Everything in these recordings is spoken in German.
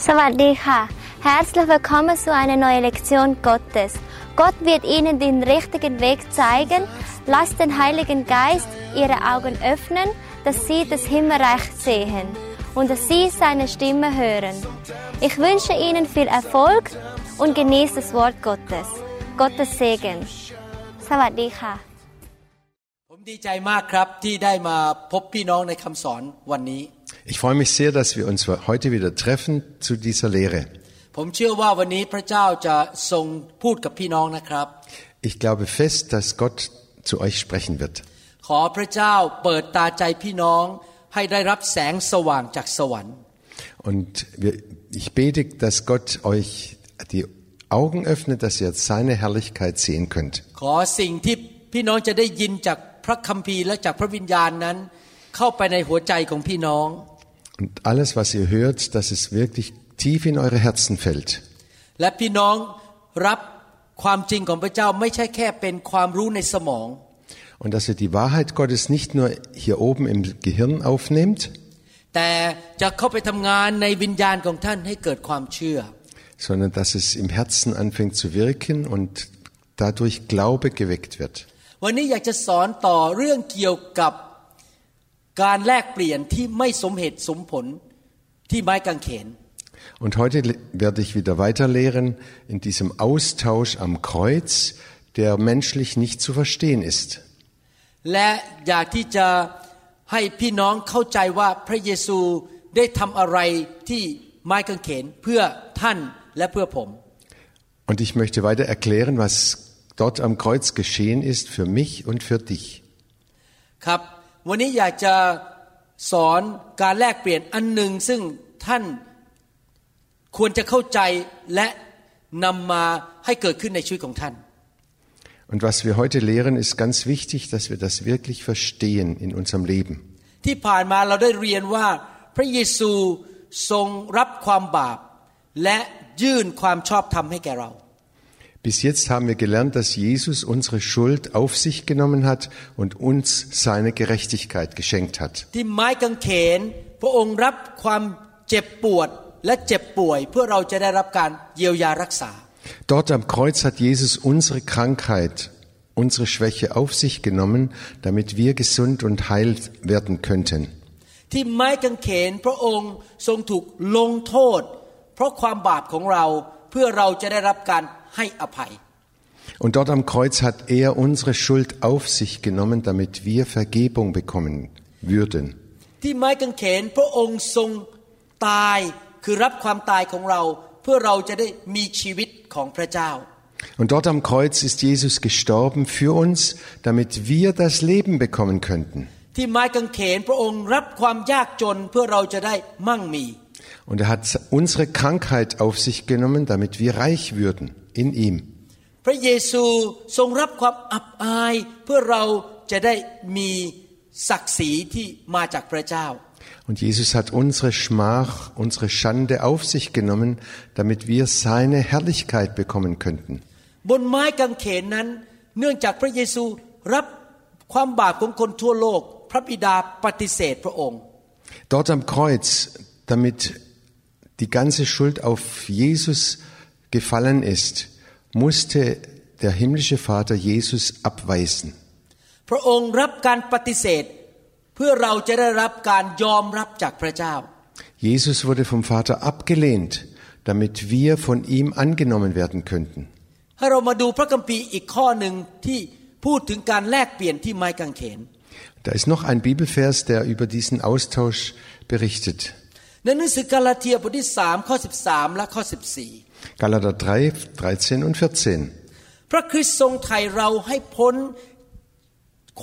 Savadika. Herzlich willkommen zu einer neuen Lektion Gottes. Gott wird Ihnen den richtigen Weg zeigen. Lasst den Heiligen Geist Ihre Augen öffnen, dass Sie das Himmelreich sehen und dass Sie seine Stimme hören. Ich wünsche Ihnen viel Erfolg und genießt das Wort Gottes. Gottes Segen. Savadika. ผมดีใจมากครับที่ได้มาพบพี่น้องในคำสอนวันนี้ Ich freue mich sehr, dass wir uns heute wieder treffen zu dieser Lehre. ผมเชื่อว่าวันนี้พระเจ้าจะทรงพูดกับพี่น้องนะครับ Ich glaube fest, dass Gott zu euch sprechen wird. ขอพระเจ้าเปิดตาใจพี่น้องให้ได้รับแสงสว่างจากสวรรค์ Und wir, ich bete, dass Gott euch die Augen öffnet, dass ihr seine Herrlichkeit sehen könnt. ขอสิ่งที่พี่น้องจะได้ยินจากพระคัมภีร์และจากพระวิญญาณนั้น เข้าไปในหัวใจของพี่น้อง Und alles, was ihr hört, dass es wirklich tief in eure Herzen fällt. และพี่น้องรับความจริงของพระเจ้าไม่ใช่แค่เป็นความรู้ในสมอง Und dass ihr die Wahrheit Gottes nicht nur hier oben im Gehirn aufnehmt, แต่จะเข้าไปทำงานในวิญญาณของท่านให้เกิดความเชื่อ sondern dass es im Herzen anfängt zu wirken und dadurch Glaube geweckt wird. วันนี้อยากจะสอนต่อเรื่องเกี่ยวกับ การแลกเปลี่ยนที่ไม่สมเหตุสมผลที่ไม้กางเขน Und heute le- werde ich wieder weiter lehren in diesem Austausch am Kreuz, der menschlich nicht zu verstehen ist. และอยากที่จะให้พี่น้องเข้าใจว่าพระเยซูได้ทำอะไรที่ไม้กางเขนเพื่อท่านและเพื่อผม Und ich möchte weiter erklären, was dort am Kreuz geschehen ist für mich und für dich. ครับ วันนี้อยากจะสอนการแลกเปลี่ยนอันหนึ่งซึ่งท่านควรจะเข้าใจและนำมาให้เกิดขึ้นในชีวิตของท่าน Und was wir heute lehren, ist ganz wichtig, dass wir das wirklich verstehen in unserem Leben. ที่ผ่านมาเราได้เรียนว่าพระเยซูทรงรับความบาปและยื่นความชอบธรรมให้แก่เรา Bis jetzt haben wir gelernt, dass Jesus unsere Schuld auf sich genommen hat und uns seine Gerechtigkeit geschenkt hat. ที่ไม้กางเขน พระองค์รับความเจ็บปวดและเจ็บป่วย เพื่อเราจะได้รับการเยียวยารักษา Dort am Kreuz hat Jesus unsere Krankheit, unsere Schwäche auf sich genommen, damit wir gesund und heil werden könnten. ที่ไม้กางเขนพระองค์ทรงถูกลงโทษ เพราะความบาปของเราเพื่อเราจะได้รับการ ให้อภัย Und dort am Kreuz hat er unsere Schuld auf sich genommen, damit wir Vergebung bekommen würden. ที่ไม้กางเขนพระองค์ทรงตายคือรับความตายของเรา เพื่อเราจะได้มีชีวิตของพระเจ้า Und dort am Kreuz ist Jesus gestorben für uns, damit wir das Leben bekommen könnten. ที่ไม้กางเขนพระองค์รับความยากจนเพื่อเราจะได้มั่งมี Und er hat unsere Krankheit auf sich genommen, damit wir reich würden in ihm. พระเยซูทรงรับความอับอาย เพื่อเราจะได้มีศักดิ์ศรีที่มาจากพระเจ้า Und Jesus hat unsere Schmach, unsere Schande auf sich genommen, damit wir seine Herrlichkeit bekommen könnten. บนไม้กางเขนนั้น เนื่องจากพระเยซูรับความบาปของคนทั่วโลก พระบิดาปฏิเสธพระองค์ Dort am Kreuz, damit die ganze Schuld auf Jesus gefallen ist, musste der himmlische Vater Jesus abweisen. พระองค์รับการปฏิเสธ เพื่อเราจะได้รับการยอมรับจากพระเจ้า Jesus wurde vom Vater abgelehnt, damit wir von ihm angenommen werden könnten. ให้เรามาดูพระคัมภีร์อีกข้อหนึ่งที่พูดถึงการแลกเปลี่ยนที่ไม้กางเขน Da ist noch ein Bibelvers, der über diesen Austausch berichtet. ในหนังสือกาลาเทียบทที่3ข้อ13 และข้อ 14 Galater 3, 13 und 14. พระคริสต์ทรงไถ่เราให้พ้น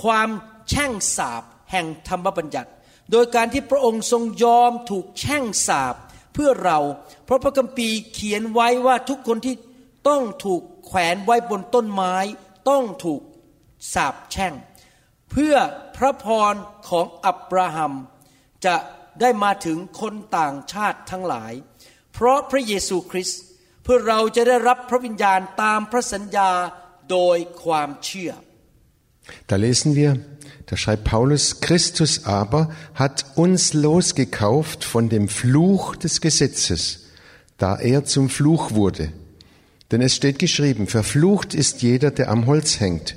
ความแช่งสาปแห่งธรรมบัญญัติ โดยการที่พระองค์ทรงยอมถูกแช่งสาปเพื่อเรา เพราะพระคัมภีร์เขียนไว้ว่าทุกคนที่ต้องถูกแขวนไว้บนต้นไม้ ต้องถูกสาปแช่ง เพื่อพระพรของอับราฮัม จะได้มาถึงคนต่างชาติทั้งหลาย เพราะพระเยซูคริสต์ พื่อเราจะได้รับพระวิญญาณตามพระสัญญาโดยความเชื่อ Da lesen wir, da schreibt Paulus, Christus aber hat uns losgekauft von dem Fluch des Gesetzes, da er zum Fluch wurde. Denn es steht geschrieben, verflucht ist jeder, der am Holz hängt,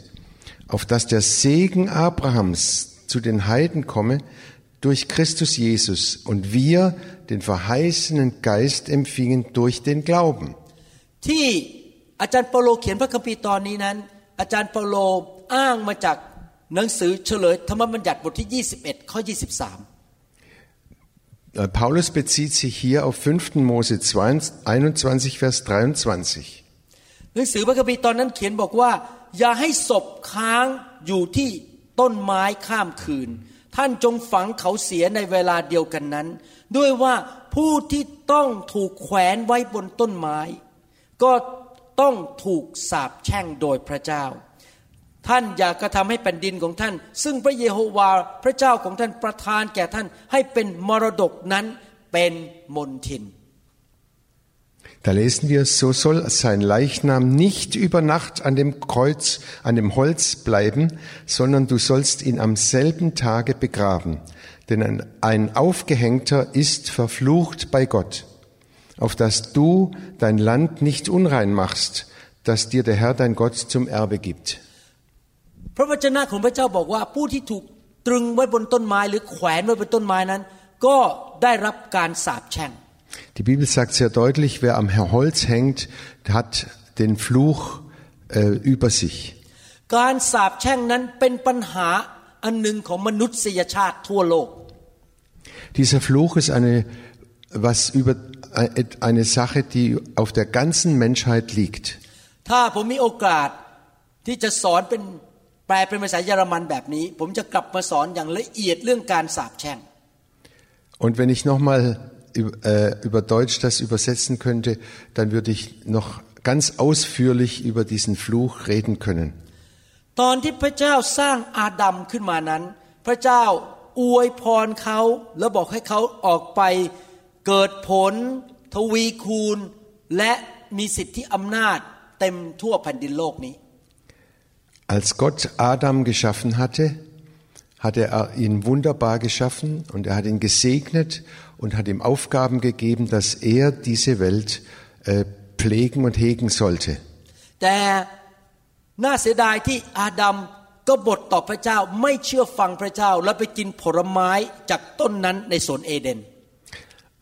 auf dass der Segen Abrahams zu den Heiden komme durch Christus Jesus und wir den verheißenen Geist empfingen durch den Glauben. ที่อาจารย์เปาโลเขียนพระคัมภีร์ตอนนี้นั้น อาจารย์เปาโลอ้างมาจากหนังสือเฉลยธรรมบัญญัติบทที่ 21 ข้อ 23 Äh, Paulus bezieht sich hier auf 5. Mose 21, Vers 23. หนังสือพระคัมภีร์ตอนนั้นเขียนบอกว่า อย่าให้ศพค้างอยู่ที่ต้นไม้ข้ามคืน ท่านจงฝังเขาเสียในเวลาเดียวกันนั้น ด้วยว่าผู้ที่ต้องถูกแขวนไว้บนต้นไม้ ก็ต้องถูกสาปแช่งโดยพระเจ้า ท่านอย่ากระทำให้แผ่นดินของท่าน ซึ่งพระเยโฮวาห์พระเจ้าของท่านประทานแก่ท่านให้เป็นมรดกนั้นเป็นมนทิน Da lesen wir, so soll sein Leichnam nicht über Nacht an dem Kreuz, an dem Holz bleiben, sondern du sollst ihn am selben Tage begraben. Denn ein, ein Aufgehängter ist verflucht bei Gott, auf dass du dein Land nicht unrein machst, das dir der Herr dein Gott zum Erbe gibt. พระวจนะของพระเจ้าบอกว่าผู้ที่ถูกตรึงไว้บนต้นไม้หรือแขวนไว้บนต้นไม้นั้น ก็ได้รับการสาปแช่ง Die Bibel sagt sehr deutlich, wer am Holz hängt, hat den Fluch äh, über sich. การสาปแช่งนั้นเป็นปัญหาอันหนึ่งของมนุษยชาติทั่วโลก Dieser Fluch ist eine, was über äh, eine Sache, die auf der ganzen Menschheit liegt. ถ้าผมมีโอกาสที่จะสอนเป็นแปลเป็นภาษาเยอรมันแบบนี้ ผมจะกลับมาสอนอย่างละเอียดเรื่องการสาปแช่ง Und wenn ich nochmal über, äh, über Deutsch das übersetzen könnte, dann würde ich noch ganz ausführlich über diesen Fluch reden können. ตอนที่พระเจ้าสร้างอาดัมขึ้นมานั้น พระเจ้าอวยพรเขาแล้วบอกให้เขาออกไป เกิดผล ทวีคูณ และมีสิทธิอำนาจเต็มทั่วแผ่นดินโลกนี้ Als Gott Adam geschaffen hatte, hat er ihn wunderbar geschaffen und er hat ihn gesegnet und hat ihm Aufgaben gegeben, dass er diese Welt äh, pflegen und hegen sollte.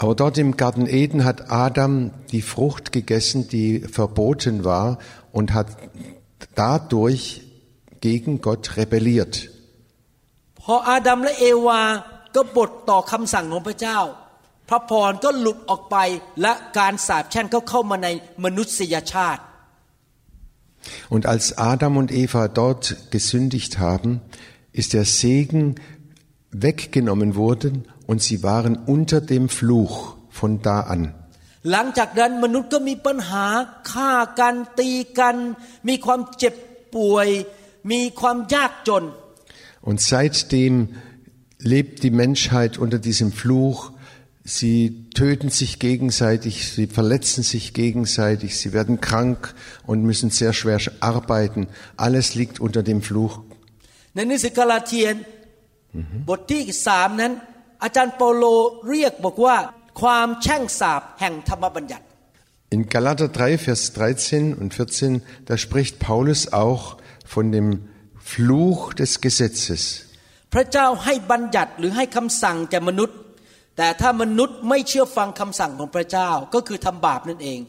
Aber dort im Garten Eden hat Adam die Frucht gegessen, die verboten war und hat dadurch gegen Gott rebelliert. Und als Adam und Eva dort gesündigt haben, ist der Segen weggenommen worden und sie waren unter dem Fluch von da an. หลังจากนั้นมนุษย์ก็มีปัญหาฆ่ากันตีกัน มีความเจ็บป่วย มีความยากจน Und seitdem lebt die Menschheit unter diesem Fluch. Sie töten sich gegenseitig, sie verletzen sich gegenseitig, sie werden krank und müssen sehr schwer arbeiten. Alles liegt unter dem Fluch. ในหนังสือกาลาเทียนบทที่สามนั้น อาจารย์เปาโลเรียกบอกว่าความแช่งสาปแห่งธรรมบัญญัติ In Galater 3, Vers 13 und 14, da spricht Paulus auch von dem Fluch des Gesetzes. พระเจ้าให้บัญญัติหรือให้คำสั่งแก่มนุษย์ แต่ถ้ามนุษย์ไม่เชื่อฟังคำสั่งของพระเจ้าก็คือทำบาปนั่นเอง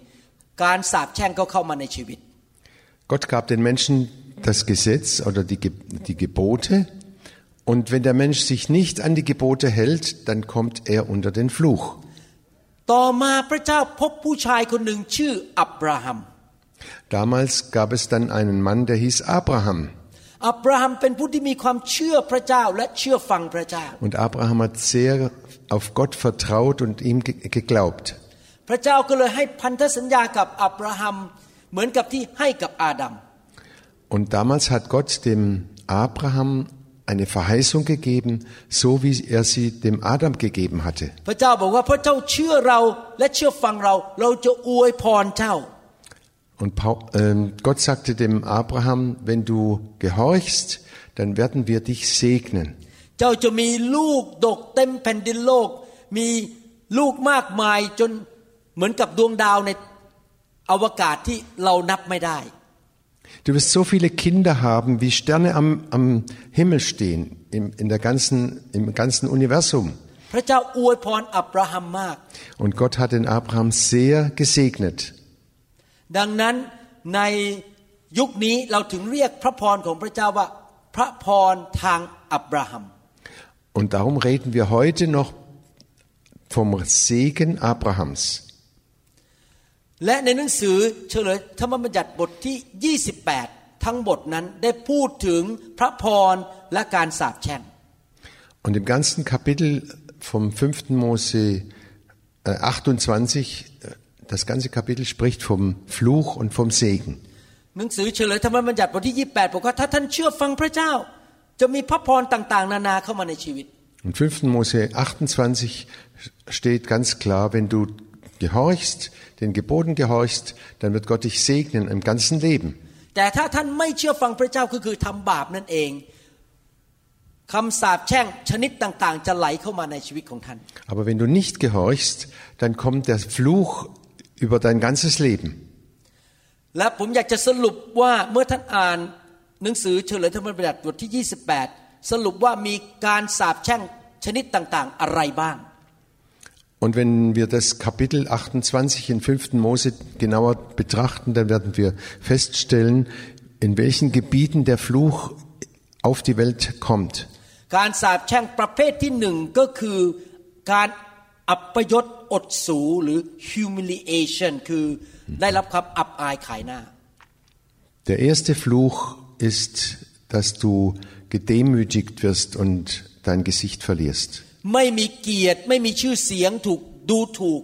การสาปแช่งก็เข้ามาในชีวิต Gott gab den Menschen das Gesetz oder die, Ge- die Gebote. Und wenn der Mensch sich nicht an die Gebote hält, dann kommt er unter den Fluch. ต่อมาพระเจ้าพบผู้ชายคนหนึ่งชื่ออับราฮัม Damals gab es dann einen Mann, der hieß Abraham. อับราฮัมเป็นผู้ที่มีความเชื่อพระเจ้าและเชื่อฟังพระเจ้า Und Abraham hat sehr auf Gott vertraut und ihm ge- geglaubt. พระเจ้าก็เลยให้พันธสัญญากับอับราฮัมเหมือนกับที่ให้กับอาดัม Und damals hat Gott dem Abraham eine Verheißung gegeben, so wie er sie dem Adam gegeben hatte. พระเจ้าบอกว่าพระเจ้าเชื่อเราและเชื่อฟังเรา เราจะอวยพรเจ้า Und Paul, ähm, Gott sagte dem Abraham, wenn du gehorchst, dann werden wir dich segnen. เจ้าจะมีลูกดกเต็มแผ่นดินโลก มีลูกมากมายจน เหมือนกับดวงดาวในอวกาศที่เรานับไม่ได้ Du wirst so viele Kinder haben, wie Sterne am, am Himmel stehen, im, in der ganzen, im ganzen Universum. พระเจ้าอวยพรอับราฮัมมาก Und Gott hat den Abraham sehr gesegnet. ดังนั้นในยุคนี้เราถึงเรียกพระพรของพระเจ้าว่า พระพรทางอับราฮัม Und darum reden wir heute noch vom Segen Abrahams. และในหนังสือเฉลยธรรมบัญญัติบทที่ 28 ทั้งบทนั้นได้พูดถึงพระพรและการสาปแช่ง Und im ganzen Kapitel vom 5. Mose äh, 28, äh, das ganze Kapitel spricht vom Fluch und vom Segen. หนังสือเฉลยธรรมบัญญัติบทที่ 28บอกว่าถ้าท่านเชื่อฟังพระเจ้า จะมีพระพรต่าง ๆ นานาเข้ามาในชีวิต Im 5. Mose 28 steht ganz klar, wenn du gehorchst, den Geboten gehorchst, dann wird Gott dich segnen im ganzen Leben. แต่ถ้าท่านไม่เชื่อฟังพระเจ้าก็คือทำบาปนั่นเองคำสาปแช่งชนิดต่าง ๆ จะไหลเข้ามาในชีวิตของท่าน Aber wenn du nicht gehorchst, dann kommt der Fluch über dein ganzes Leben. และผมอยากจะสรุปว่าเมื่อท่านอ่านหนังสือเฉลยธรรมบัญญัติบทที่ 28 สรุปว่ามีการสาปแช่งชนิดต่าง ๆ อะไรบ้าง Und wenn wir das Kapitel 28 in 5. Mose genauer betrachten, dann werden wir feststellen, in welchen Gebieten der Fluch auf die Welt kommt. การสาปแช่งประเภทที่หนึ่งก็คือการอัปยศอดสูหรือ humiliation คือได้รับความอับอายขายหน้า Der erste Fluch ist, dass du gedemütigt wirst und dein Gesicht verlierst. ไม่มีเกียรติไม่มีชื่อเสียงถูกดูถูก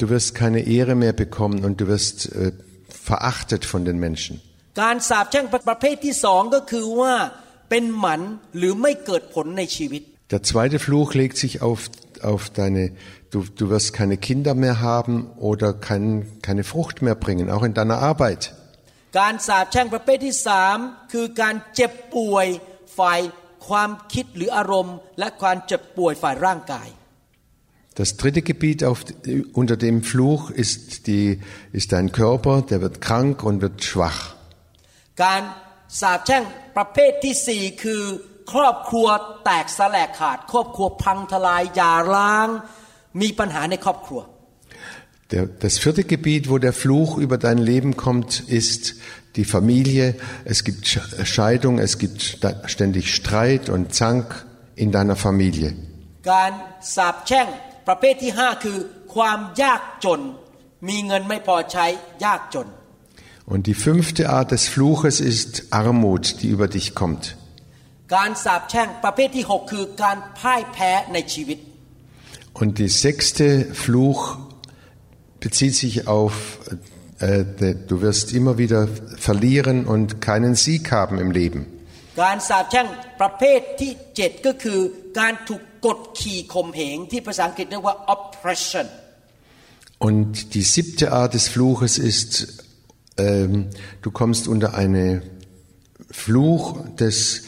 Du wirst keine Ehre mehr bekommen und du wirst äh, verachtet von den Menschen. การสาปแช่งประเภทที่สองก็คือว่าเป็นหมันหรือไม่เกิดผลในชีวิต Der zweite Fluch legt sich auf, auf deine, du, du wirst keine Kinder mehr haben oder kein, keine Frucht mehr bringen, auch in deiner Arbeit. การสาปแช่งประเภทที่สามคือการเจ็บป่วยฝ่าย ความคิดหรืออารมณ์ และความเจ็บป่วยฝ่ายร่างกาย Das dritte Gebiet auf, unter dem Fluch ist, die, ist dein Körper, der wird krank und wird schwach. การสาปแช่งประเภทที่สี่คือ ครอบครัวแตกสลายขาด ครอบครัวพังทลายหย่าร้าง มีปัญหาในครอบครัว Der, das vierte Gebiet, wo der Fluch über dein Leben kommt, ist die Familie. Es gibt Scheidung, es gibt ständig Streit und Zank in deiner Familie. การสาปแช่งประเภทที่ห้าคือ ความยากจน มีเงินไม่พอใช้ยากจน Und die fünfte Art des Fluches ist Armut, die über dich kommt. การสาปแช่งประเภทที่หกคือการพ่ายแพ้ในชีวิต Und die sechste Fluch bezieht sich auf, äh, du wirst immer wieder verlieren und keinen Sieg haben im Leben. การสาปแช่งประเภทที่เจ็ดก็คือ การถูกกดขี่ข่มเหงที่ภาษาอังกฤษเรียกว่า oppression Und die siebte Art des Fluches ist, ähm, du kommst unter eine Fluch des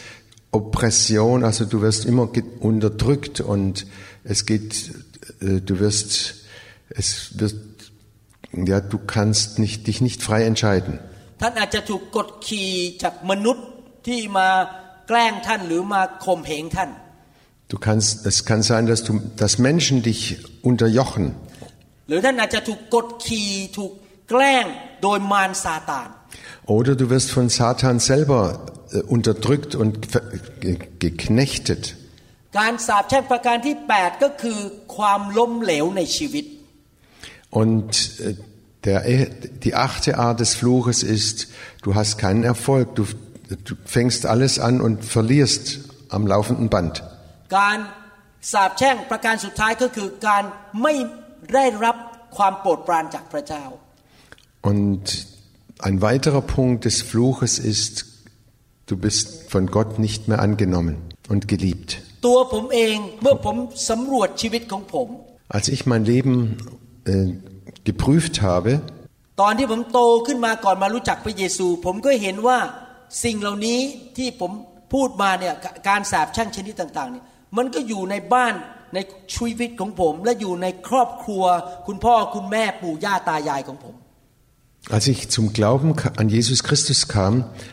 Oppression, also du wirst immer unterdrückt und es geht, äh, du wirst, es wird, ja, du kannst nicht, dich nicht frei entscheiden. ท่านอาจจะถูกกดขี่จากมนุษย์ที่มาแกล้งท่านหรือมาข่มเหงท่าน Du kannst, es kann sein, dass du, dass Menschen dich unterjochen. หรือท่านอาจจะถูกกดขี่ถูกแกล้งโดยมารซาตาน Oder du wirst von Satan selber äh, unterdrückt und geknechtet. การสาปแช่งประการที่ 8 ก็คือความล้มเหลวในชีวิต und äh, der, eh, die achte Art des Fluches ist, du hast keinen Erfolg, du, du fängst alles an und verlierst am laufenden Band. Und ein weiterer Punkt des Fluches ist, du bist von Gott nicht mehr angenommen und geliebt. Als ich mein Leben äh, geprüft habe, ตอนที่ผมโตขึ้นมาก่อนมารู้จักพระเยซู ผมก็เห็นว่าสิ่งเหล่านี้ที่ผมพูดมาเนี่ยการสาปแช่งชนิดต่างๆเนี่ยมันก็อยู่ในบ้าน ในชีวิตของผม และอยู่ในครอบครัว คุณพ่อคุณแม่ปู่ย่าตายายของผม Als ich zum Glauben ka- an Jesus Christus kam,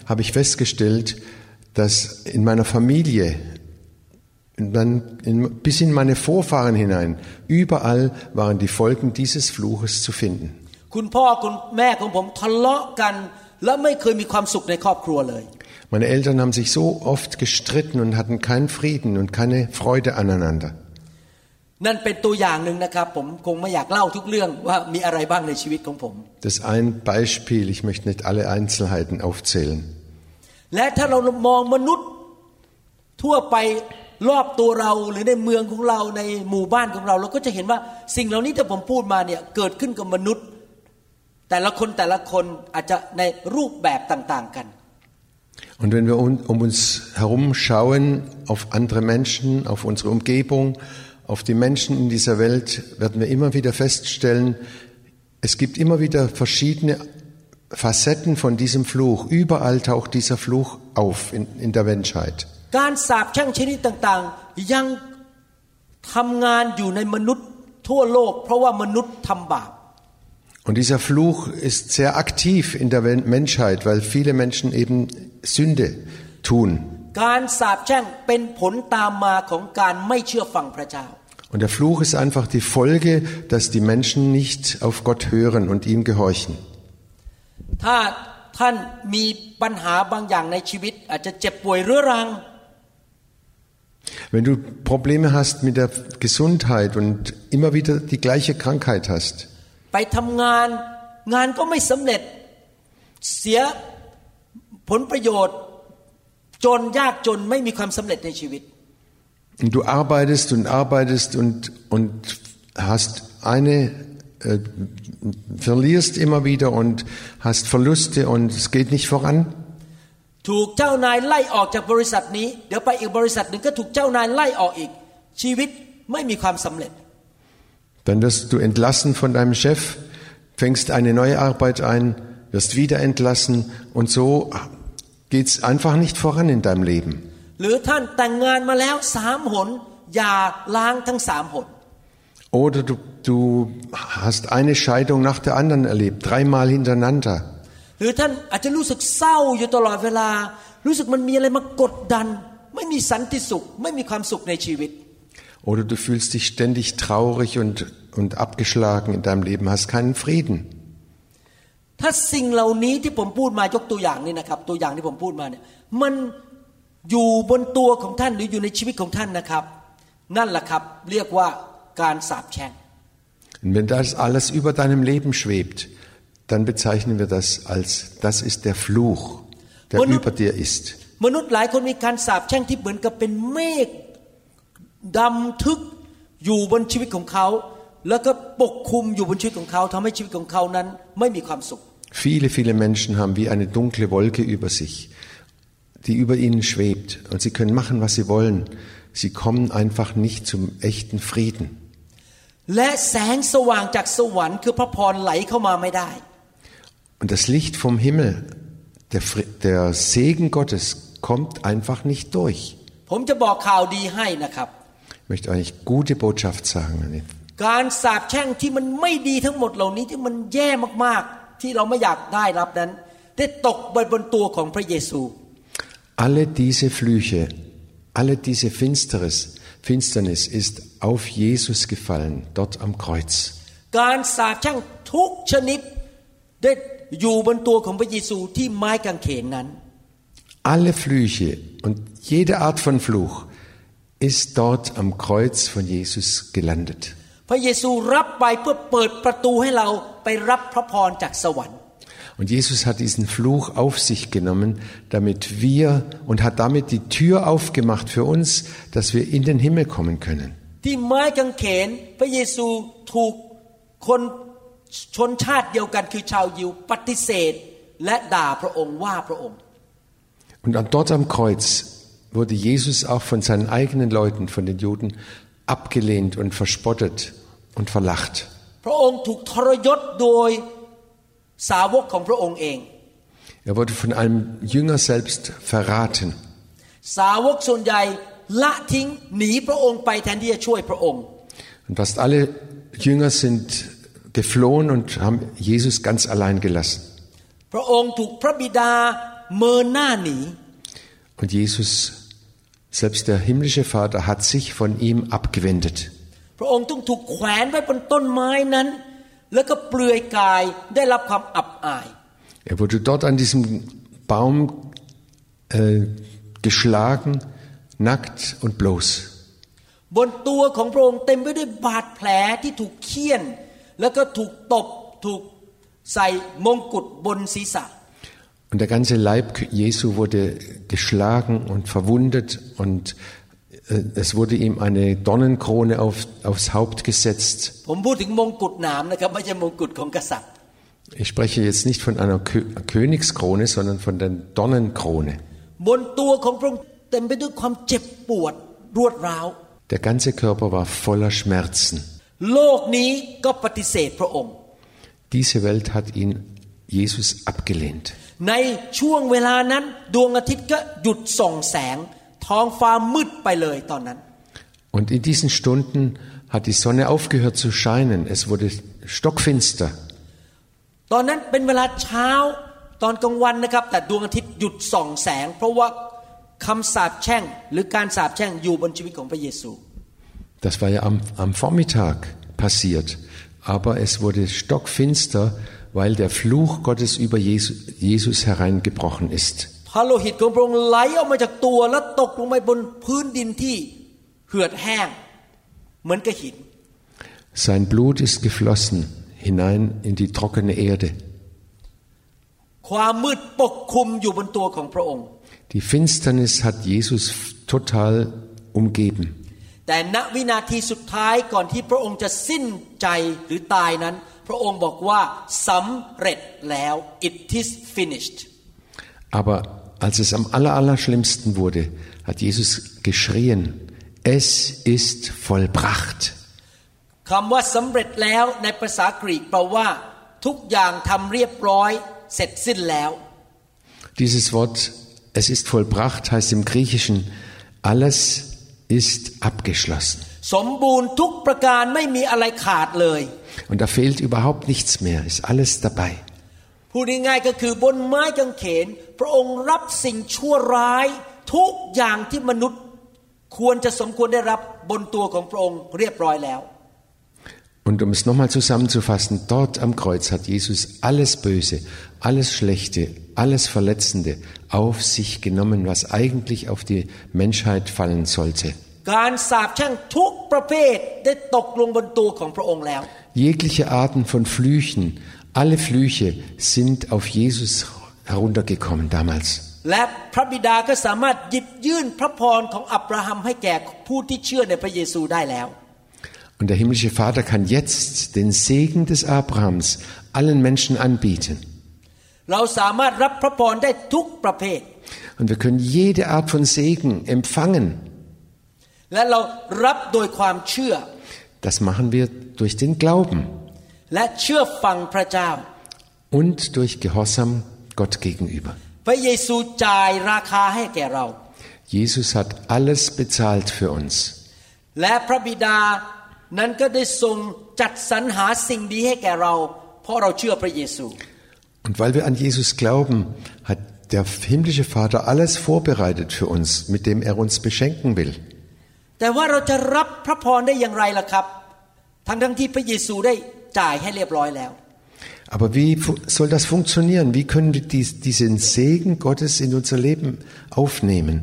habe ich festgestellt, dass in meiner Familie, in mein, in, bis in meine Vorfahren hinein, überall waren die Folgen dieses Fluches zu finden. คุณพ่อคุณแม่ของผมทะเลาะกัน และไม่เคยมีความสุขในครอบครัวเลย Meine Eltern haben sich so oft gestritten und hatten keinen Frieden und keine Freude aneinander. นั่นเป็นตัวอย่างหนึ่งนะครับ ผมคงไม่อยากเล่าทุกเรื่องว่ามีอะไรบ้างในชีวิตของผม Das ist ein Beispiel, ich möchte nicht alle Einzelheiten aufzählen. และถ้าเรามองมนุษย์ทั่วไป รอบตัวเราหรือในเมืองของเราในหมู่บ้านของเรา เราก็จะเห็นว่าสิ่งเหล่านี้ที่ผมพูดมาเนี่ยเกิดขึ้นกับมนุษย์ แต่ละคนแต่ละคนอาจจะในรูปแบบต่างๆกัน Und wenn wir un- um uns herum schauen, auf andere Menschen, auf unsere Umgebung, auf die Menschen in dieser Welt, werden wir immer wieder feststellen, es gibt immer wieder verschiedene Facetten von diesem Fluch. Überall taucht dieser Fluch auf in, in der Menschheit. การสาปแช่งชนิดต่างๆ ยังทำงานอยู่ในมนุษย์ทั่วโลก เพราะว่ามนุษย์ทำบาป Und dieser Fluch ist sehr aktiv in der Wen- Menschheit, weil viele Menschen eben Sünde tun. การสาปแช่งเป็นผลตามมาของการไม่เชื่อฟังพระเจ้า Und der Fluch ist einfach die Folge, dass die Menschen nicht auf Gott hören und ihm gehorchen. ถ้าท่านมีปัญหาบางอย่างในชีวิตอาจจะเจ็บป่วยเรื้อรัง Wenn du Probleme hast mit der Gesundheit und immer wieder die gleiche Krankheit hast, ไปทำงานงานก็ไม่สำเร็จเสียผลประโยชน์ จนยากจนไม่มีความสำเร็จในชีวิต und du arbeitest und arbeitest und, und hast eine, äh, verlierst immer wieder und hast Verluste und es geht nicht voran, ถูกเจ้านายไล่ออกจากบริษัทนี้ เดี๋ยวไปอีกบริษัทหนึ่งก็ถูกเจ้านายไล่ออกอีก ชีวิตไม่มีความสำเร็จ dann wirst du entlassen von deinem Chef, fängst eine neue Arbeit ein, wirst wieder entlassen und so geht's einfach nicht voran in deinem Leben. หรือท่านแต่งงานมาแล้วสามหนอย่าล้างทั้งสามหน Oder du, du hast eine Scheidung nach der anderen erlebt, dreimal hintereinander. หรือท่านอาจจะรู้สึกเศร้าอยู่ตลอดเวลา รู้สึกมันมีอะไรมากดดัน ไม่มีสันติสุข ไม่มีความสุขในชีวิต Oder du fühlst dich ständig traurig und, und abgeschlagen in deinem Leben, hast keinen Frieden. ถ้าสิ่งเหล่านี้ที่ผมพูดมายกตัวอย่างนี่นะครับ ตัวอย่างที่ผมพูดมาเนี่ยมันอยู่บนตัวของท่านหรืออยู่ในชีวิตของท่านนะครับ นั่นแหละครับเรียกว่าการสาปแช่ง Und wenn das alles über deinem Leben schwebt, dann bezeichnen wir das als, das ist der Fluch, der Und- über dir ist. มนุษย์หลายคนมีการสาปแช่งที่เหมือนกับเป็นเมฆดำทึกอยู่บนชีวิตของเขา แล้วก็ปกคลุมอยู่บนชีวิตของเขาทำให้ชีวิตของเขานั้นไม่มีความสุข Viele, viele Menschen haben wie eine dunkle Wolke über sich, die über ihnen schwebt. Und sie können machen, was sie wollen. Sie kommen einfach nicht zum echten Frieden. และแสงสว่างจากสวรรค์คือพระพรไหลเข้ามาไม่ได้ Und das Licht vom Himmel, der, Fri- der Segen Gottes, kommt einfach nicht durch. ผมจะบอกข่าวดีให้นะครับ Ich möchte eigentlich gute Botschaft sagen. Eine การสาปแช่งที่มันไม่ดีทั้งหมดเหล่านี้ที่มันแย่มากๆ ที่เราไม่อยากได้รับนั้น ได้ตกบนบนตัวของพระเยซู Alle diese Flüche, alle diese Finsteres, Finsternis ist auf Jesus gefallen, dort am Kreuz. การสาปแช่งทุกชนิดได้ อยู่บนตัวของพระเยซูที่ไม้กางเขนนั้น Alle Flüche und jede Art von Fluch ist dort am Kreuz von Jesus gelandet. พระเยซูรับไปเพื่อเปิดประตูให้เราไปรับพระพรจากสวรรค์ Und Jesus hat diesen Fluch auf sich genommen, damit wir und hat damit die Tür aufgemacht für uns, dass wir in den Himmel kommen können. ที่ไม้กางเขนพระเยซูถูกคนชนชาติเดียวกันคือชาวยิวปฏิเสธ และด่าพระองค์ว่าพระองค์ Und dann dort am Kreuz wurde Jesus auch von seinen eigenen Leuten, von den Juden, abgelehnt und verspottet und verlacht. พระองค์ถูกทรยศโดยสาวกของพระองค์เอง Er wurde von einem Jünger selbst verraten. สาวกส่วนใหญ่ ละทิ้งหนีพระองค์ไปแทนที่จะช่วยพระองค์ Und fast alle Jünger sind geflohen und haben Jesus ganz allein gelassen. พระองค์ถูกพระบิดาเมินหน้าหนี Und Jesus, selbst der himmlische Vater, hat sich von ihm abgewendet. พระองค์ต้องถูกแขวนไว้บนต้นไม้นั้น แล้วก็เปลือยกายได้รับความอับอาย Er wurde dort an diesem Baum äh, geschlagen, nackt und bloß. บนตัวของพระองค์เต็มไปด้วยบาดแผลที่ถูกเคี่ยน แล้วก็ถูกตบถูกใส่มงกุฎบนศีรษะ Und der ganze Leib Jesu wurde geschlagen und verwundet und äh, es wurde ihm eine Dornenkrone auf, aufs Haupt gesetzt. ผมพูดถึงมงกุฎหนามนะครับไม่ใช่มงกุฎของกษัตริย์ Ich spreche jetzt nicht von einer Kö Königskrone, sondern von der Dornenkrone. บนตัวของพระองค์เต็มไปด้วยความเจ็บปวดรวดร้าว Der ganze Körper war voller Schmerzen. โลกนี้ก็ปฏิเสธพระองค์ Diese Welt hat ihn Jesus abgelehnt. ในช่วงเวลานั้นดวงอาทิตย์ก็หยุดส่องแสง ท้องฟ้ามืดไปเลยตอนนั้น Und in diesen Stunden hat die Sonne aufgehört zu scheinen. Es wurde stockfinster. ตอนนั้นเป็นเวลาเช้าตอนกลางวันนะครับ แต่ดวงอาทิตย์หยุดส่องแสง เพราะว่าคำสาปแช่งหรือการสาปแช่งอยู่บนชีวิตของพระเยซู Das war ja am, am Vormittag passiert. Aber es wurde stockfinster, weil der Fluch Gottes über Jesus, Jesus hereingebrochen ist. พระโลหิตของพระองค์ไหลออกมาจากตัวแล้วตกลงไปบนพื้นดินที่เหือดแห้ง เหมือนกับหิน Sein Blut ist geflossen hinein in die trockene Erde. ความมืดปกคลุมอยู่บนตัวของพระองค์ Die Finsternis hat Jesus total umgeben. แต่ณวินาทีสุดท้ายก่อนที่พระองค์จะสิ้นใจหรือตายนั้น พระองค์บอกว่าสำเร็จแล้ว it is finished Aber als es am aller, allerschlimmsten wurde, hat Jesus geschrien, es ist vollbracht. คำว่าสำเร็จแล้วในภาษากรีกแปลว่า ทุกอย่างทำเรียบร้อยเสร็จสิ้นแล้ว Dieses Wort, es ist vollbracht, heißt im Griechischen, alles ist abgeschlossen. สมบูรณ์ทุกประการไม่มีอะไรขาดเลย Und da fehlt überhaupt nichts mehr, ist alles dabei. พูดง่ายๆก็คือบนไม้กางเขน พระองค์รับสิ่งชั่วร้ายทุกอย่างที่มนุษย์ควรจะสมควรได้รับบนตัวของพระองค์เรียบร้อยแล้ว Und um es nochmal zusammenzufassen, dort am Kreuz hat Jesus alles Böse, alles Schlechte, alles Verletzende auf sich genommen, was eigentlich auf die Menschheit fallen sollte. การสาปแช่งทุกประเภทได้ตกลงบนตัวของพระองค์แล้ว Jegliche Arten von Flüchen, alle Flüche sind auf Jesus heruntergekommen damals. และพระบิดาก็สามารถหยิบยื่นพระพรของอับราฮัมให้แก่ผู้ที่เชื่อในพระเยซูได้แล้ว Und der himmlische Vater kann jetzt den Segen des Abrahams allen Menschen anbieten. เราสามารถรับพระพรได้ทุกประเภท Und wir können jede Art von Segen empfangen. และเรารับโดยความเชื่อ Das machen wir durch den Glauben และเชื่อฟังพระเจ้า und durch Gehorsam Gott gegenüber. พระเยซูจ่ายราคาให้แก่เรา Jesus hat alles bezahlt für uns. และพระบิดา นั้นก็ได้ทรงจัดสรรหาสิ่งดีให้แก่เรา เพราะเราเชื่อพระเยซู Und weil wir an Jesus glauben, hat der himmlische Vater alles vorbereitet für uns, mit dem er uns beschenken will. แต่ว่าเราจะรับพระพรได้อย่างไรล่ะครับ ทั้งทั้งที่พระเยซูได้จ่ายให้เรียบร้อยแล้ว Aber wie fu- soll das funktionieren? Wie können wir dies, diesen Segen Gottes in unser Leben aufnehmen,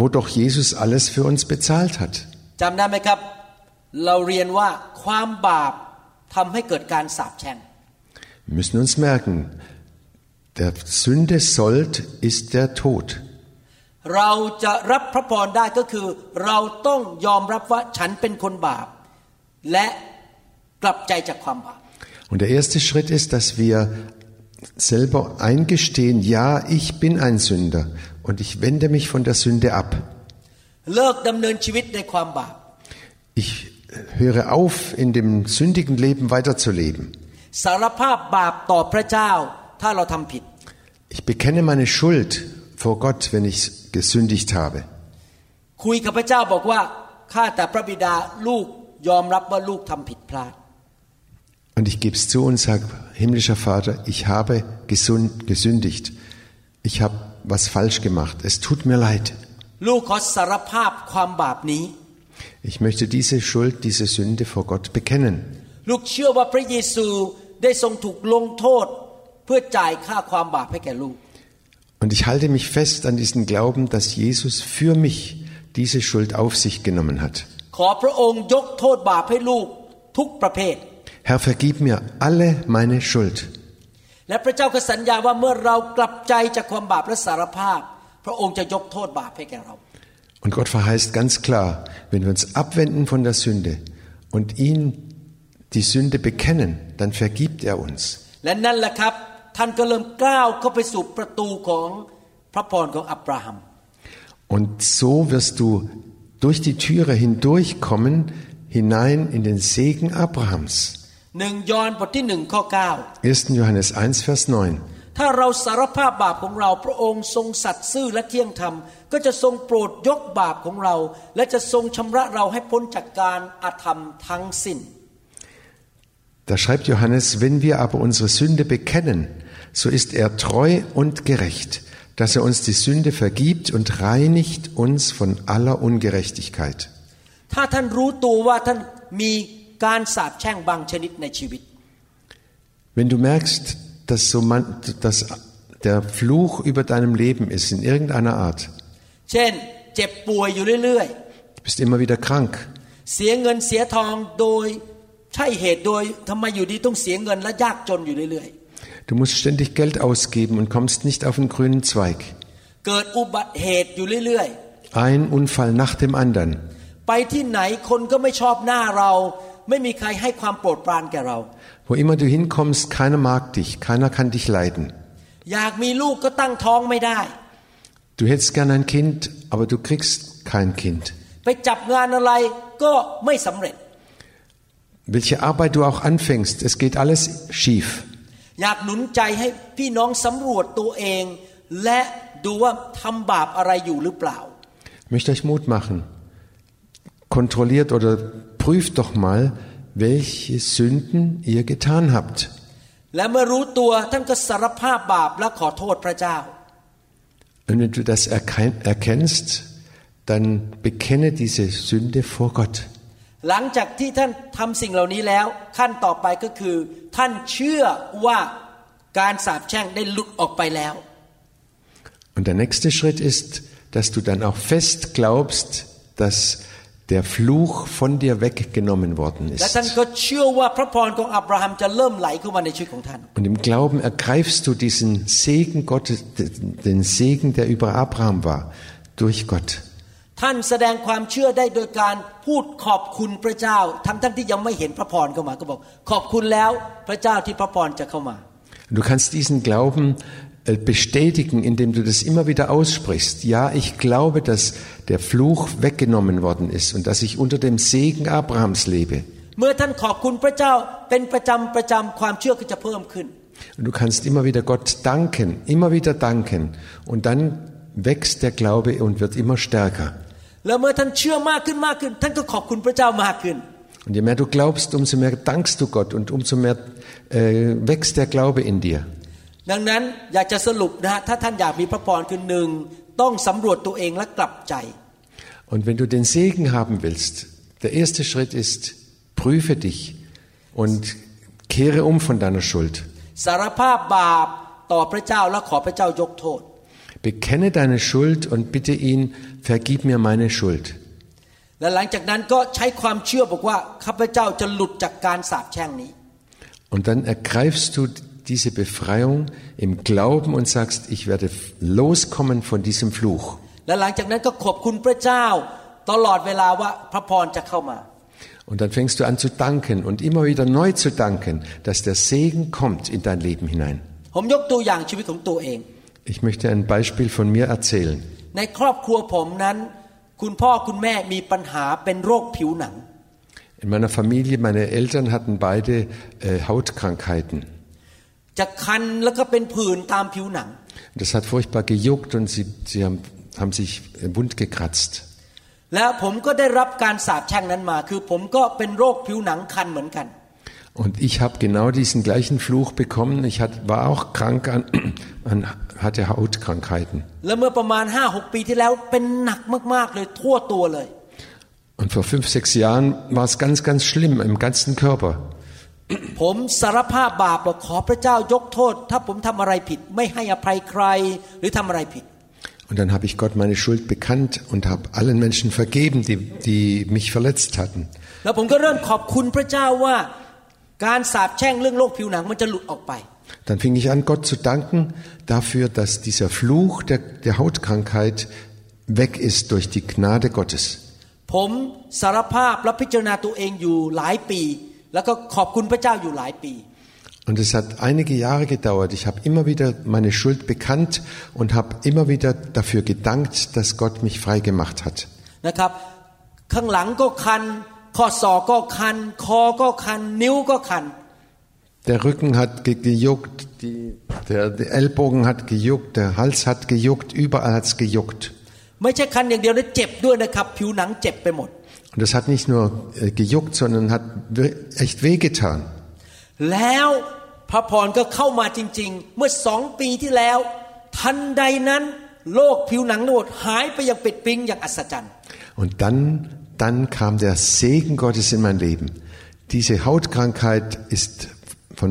wo doch Jesus alles für uns bezahlt hat? จำได้ไหมครับ เราเรียนว่าความบาปทำให้เกิดการสาปแช่ง Wir müssen uns merken, der Sünde Sold ist der Tod. เราจะรับพระพรได้ก็คือ เราต้องยอมรับว่าฉันเป็นคนบาป และกลับใจจากความบาป Und der erste Schritt ist, dass wir selber eingestehen, ja, ich bin ein Sünder und ich wende mich von der Sünde ab. เลิกดำเนินชีวิตในความบาป Ich höre auf, in dem sündigen Leben weiterzuleben. สารภาพบาปต่อพระเจ้า ถ้าเราทำผิด Ich bekenne meine Schuld vor Gott, wenn ich gesündigt habe. คุยกับพระเจ้าบอกว่าข้าแต่พระบิดาลูกยอมรับว่าลูกทำผิดพลาด Und ich gebe es zu und sage, himmlischer Vater, ich habe gesund, gesündigt. Ich habe was falsch gemacht. Es tut mir leid. ลูกขอสารภาพความบาปนี้ Ich möchte diese Schuld, diese Sünde vor Gott bekennen. ลูกเชื่อว่าพระเยซูได้ทรงถูกลงโทษ เพื่อจ่ายค่าความบาปให้แก่ลูก Und ich halte mich fest an diesen Glauben, dass Jesus für mich diese Schuld auf sich genommen hat. ขอพระองค์ยกโทษบาปให้ลูกทุกประเภท Herr, vergib mir alle meine Schuld. และพระเจ้าก็สัญญาว่าเมื่อเรากลับใจจากความบาปและสารภาพ พระองค์จะยกโทษบาปให้แก่เรา und Gott verheißt ganz klar, wenn wir uns abwenden von der Sünde und ihn die Sünde bekennen, dann vergibt er uns. Und so wirst du durch die Türe hindurchkommen, hinein in den Segen Abrahams. 1. Johannes 1, Vers 9. ถ้าเราสารภาพบาปของเรา พระองค์ทรงสัตย์ซื่อและเที่ยงธรรม ก็จะทรงโปรดยกบาปของเรา และจะทรงชำระเราให้พ้นจากการอาธรรมทั้งสิ้น Da schreibt Johannes, wenn wir aber unsere Sünde bekennen, so ist er treu und gerecht, dass er uns die Sünde vergibt und reinigt uns von aller Ungerechtigkeit. ถ้าท่านรู้ตัวว่าท่านมีการสาปแช่งบางชนิดในชีวิต Wenn du merkst, dass, so man, dass der Fluch über deinem Leben ist, in irgendeiner Art, เช่น เจ็บป่วยอยู่เรื่อย du bist immer wieder krank, ๆ เสียเงินเสียทองโดยใช่เหตุโดยทำไมอยู่ดีต้องเสียเงินและยากจนอยู่เรื่อย du musst ständig Geld ausgeben und kommst nicht auf den grünen Zweig. ๆ เกิดอุบัติเหตุอยู่เรื่อย Ein Unfall nach dem anderen. ๆ ไปที่ไหนคนก็ไม่ชอบหน้าเรา ไม่มีใครให้ความโปรดปรานแก่เรา wo immer du hinkommst, keiner mag dich, keiner kann dich leiden. Du hättest gern ein Kind, aber du kriegst kein Kind. Welche Arbeit du auch anfängst, es geht alles schief. Ich möchte euch Mut machen. Kontrolliert oder prüft doch mal, welche Sünden ihr getan habt. และเมื่อรู้ตัวท่านก็สารภาพบาปและขอโทษพระเจ้า Und wenn du das erken- erkennst, dann bekenne diese Sünde vor Gott. หลังจากที่ท่านทำสิ่งเหล่านี้แล้ว ขั้นต่อไปก็คือ ท่านเชื่อว่าการสาปแช่งได้หลุดออกไปแล้ว Und der nächste Schritt ist, dass du dann auch fest glaubst, dass der Fluch von dir weggenommen worden ist. และท่านก็เชื่อว่าพระพรของอับราฮัมจะเริ่มไหลเข้ามาในชีวิตของท่าน Und im Glauben ergreifst du diesen Segen Gottes, den Segen, der über Abraham war, durch Gott. ท่านแสดงความเชื่อได้โดยการพูดขอบคุณพระเจ้าทั้งท่านที่ยังไม่เห็นพระพรเข้ามาก็บอกขอบคุณแล้วพระเจ้าที่พระพรจะเข้ามา Du kannst diesen Glauben äh, bestätigen, indem du das immer wieder aussprichst. Ja, ich glaube, dass der Fluch weggenommen worden ist und dass ich unter dem Segen Abrahams lebe. Und du kannst immer wieder Gott danken, immer wieder danken und dann wächst der Glaube und wird immer stärker. Und je mehr du glaubst, umso mehr dankst du Gott und umso mehr äh, wächst der Glaube in dir. ดังนั้นอยากจะสรุปนะฮะถ้าท่านอยากมีพระพรคือหนึ่งต้องสำรวจตัวเองและกลับใจ Und wenn du den Segen haben willst, der erste Schritt ist, prüfe dich und kehre um von deiner Schuld. สารภาพบาปต่อพระเจ้าและขอพระเจ้ายกโทษ Bekenne deine Schuld und bitte ihn, vergib mir meine Schuld. และหลังจากนั้นก็ใช้ความเชื่อบอกว่าข้าพเจ้าจะหลุดจากการสาปแช่งนี้ Und dann ergreifst du diese Befreiung im Glauben und sagst, ich werde loskommen von diesem Fluch. และหลังจากนั้นก็ขอบคุณพระเจ้า ตลอดเวลาว่าพระพรจะเข้ามา Und dann fängst du an zu danken und immer wieder neu zu danken, dass der Segen kommt in dein Leben hinein. ผมยกตัวอย่างชีวิตของตัวเอง Ich möchte ein Beispiel von mir erzählen. ในครอบครัวผมนั้น คุณพ่อคุณแม่มีปัญหาเป็นโรคผิวหนัง In meiner Familie, meine Eltern hatten beide äh, Hautkrankheiten. Das hat furchtbar gejuckt und sie, sie haben, haben sich wund gekratzt. แล้วผมก็ได้รับการสาปแช่งนั้นมา คือผมก็เป็นโรคผิวหนังคันเหมือนกัน Und ich habe genau diesen gleichen Fluch bekommen. Ich hat, war auch krank an, an, hatte Hautkrankheiten. แล้วเมื่อประมาณ 5-6 ปีที่แล้วเป็นหนักมากๆเลยทั่วตัวเลย Und vor fünf, sechs Jahren war es ganz, ganz schlimm im ganzen Körper. ผมสารภาพบาปบอกขอพระเจ้ายกโทษ ถ้าผมทำอะไรผิด ไม่ให้อภัยใครหรือทำอะไรผิด Und dann habe ich Gott meine Schuld bekannt und habe allen Menschen vergeben, die, die mich verletzt hatten. แล้วผมก็เริ่มขอบคุณพระเจ้าว่าการสาปแช่งเรื่องโรคผิวหนังมันจะหลุดออกไป Dann fing ich an, Gott zu danken dafür, dass dieser Fluch der, der Hautkrankheit weg ist durch die Gnade Gottes. ผ มสารภาพและพิจารณาตัวเองอยู่หลายปี แล้วก็ขอบคุณพระเจ้าอยู่หลายปี Und es hat einige Jahre gedauert. Ich habe immer wieder meine Schuld bekannt und habe immer wieder dafür gedankt, dass Gott mich frei gemacht hat. นะครับ ข้างหลังก็คัน ข้อศอกก็คัน คอก็คัน นิ้วก็คัน Der Rücken hat ge gejuckt, die, der, der Ellbogen hat gejuckt, der Hals hat gejuckt, überall hat's gejuckt. ไม่ใช่คันอย่างเดียวนะเจ็บด้วยนะครับ ผิวหนังเจ็บไปหมด Und das hat nicht nur äh, gejuckt, sondern hat we- echt wehgetan. แล้วพระพรก็เข้ามาจริง ๆ เมื่อสองปีที่แล้ว ทันใดนั้นโรคผิวหนังทั้งหมดหายไปอย่างปิดปิงอย่างอัศจรรย์ Und dann, dann kam der Segen Gottes in mein Leben. Diese Hautkrankheit ist, von,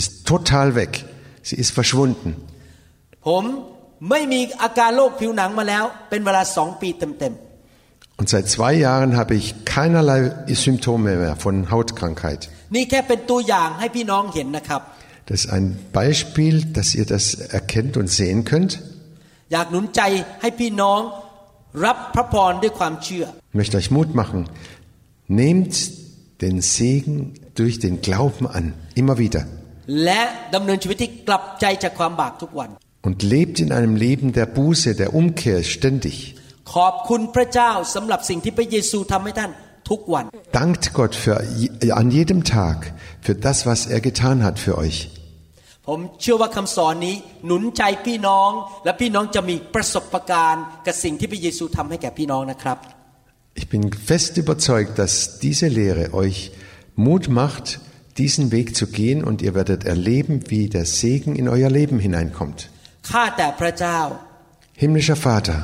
ist total weg. Sie ist verschwunden. ผมไม่มีอาการโรคผิวหนังมาแล้ว เป็นเวลาสองปีเต็ม und seit zwei Jahren habe ich keinerlei Symptome mehr von Hautkrankheit. Das ist ein Beispiel, dass ihr das erkennt und sehen könnt. Ich möchte euch Mut machen. Nehmt den Segen durch den Glauben an, immer wieder. Und lebt in einem Leben der Buße, der Umkehr ständig. ขอบคุณพระเจ้าสำหรับสิ่งที่พระเยซูทำให้ท่านทุกวัน Dankt Gott für, an jedem Tag für das, was er getan hat für euch. ผมเชื่อว่าคำสอนนี้หนุนใจพี่น้อง และพี่น้องจะมีประสบการณ์กับสิ่งที่พระเยซูทำให้แก่พี่น้องนะครับ Ich bin fest überzeugt, dass diese Lehre euch Mut macht, diesen Weg zu gehen und ihr werdet erleben, wie der Segen in euer Leben hineinkommt. ข้าแต่พระเจ้า Himmlischer Vater,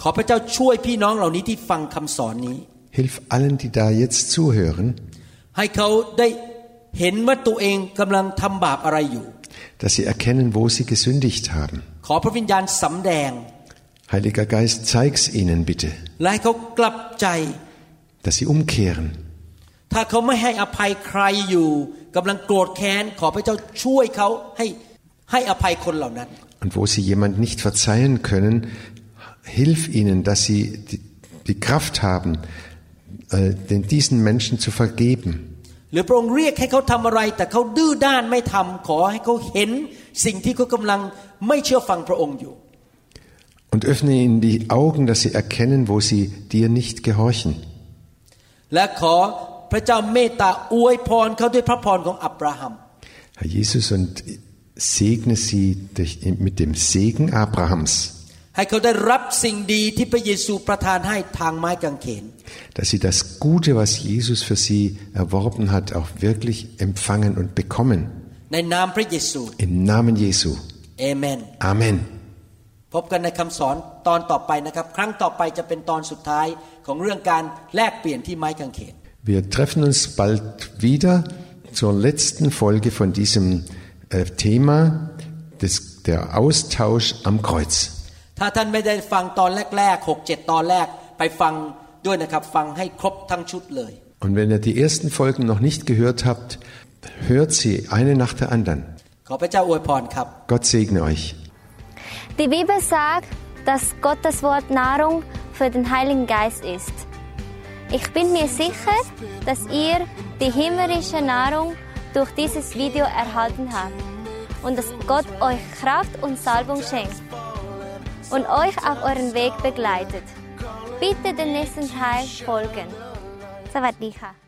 ขอพระเจ้าช่วยพี่น้องเหล่านี้ที่ฟังคำสอนนี้ hilf allen, die da jetzt zuhören, ให้เขาได้เห็นว่าตัวเองกำลังทำบาปอะไรอยู่ dass sie erkennen, wo sie gesündigt haben. ขอพระวิญญาณสำแดง Heiliger Geist, zeig's ihnen bitte, และให้เขากลับใจ dass sie umkehren. ถ้าเขาไม่ให้อภัยใครอยู่กำลังโกรธแค้น ขอพระเจ้าช่วยเขาให้ให้อภัยคนเหล่านั้น Und wo sie jemand nicht verzeihen können, hilf ihnen, dass sie die, die Kraft haben, äh, den, diesen Menschen zu vergeben. หรือพระองค์เรียกให้เขาทำอะไร แต่เขาดื้อด้านไม่ทำขอให้เขาเห็นสิ่งที่เขากำลังไม่เชื่อฟังพระองค์อยู่ Und öffne ihnen die Augen, dass sie erkennen, wo sie dir nicht gehorchen. และขอพระเจ้าเมตตาอวยพรเขาด้วยพระพรของอับราฮัม Herr Jesus, und segne sie durch, mit dem Segen Abrahams, ให้เขาได้รับสิ่งดีที่พระเยซูประทานให้ทางไม้กางเขน dass sie das Gute, was Jesus für sie erworben hat, auch wirklich empfangen und bekommen. ในนามพระเยซู Im Namen Jesu. เอเมน Amen. พบกันในคำสอนตอนต่อไปนะครับ ครั้งต่อไปจะเป็นตอนสุดท้ายของเรื่องการแลกเปลี่ยนที่ไม้กางเขน Wir treffen uns bald wieder zur letzten Folge von diesem äh, Thema, des, der Austausch am Kreuz. ถ้าท่านไม่ได้ฟังตอนแรกๆหกเจ็ดตอนแรกไปฟังด้วยนะครับ ฟังให้ครบทั้งชุดเลย Und wenn ihr die ersten Folgen noch nicht gehört habt, hört sie eine nach der anderen. ขอพระเจ้าอวยพรครับ Gott segne euch. Die Bibel sagt, dass Gottes Wort Nahrung für den Heiligen Geist ist. Ich bin mir sicher, dass ihr die himmlische Nahrung durch dieses Video erhalten habt und dass Gott euch Kraft und Salbung schenkt und euch auf euren Weg begleitet. Bitte den nächsten Teil folgen. สวัสดีค่ะ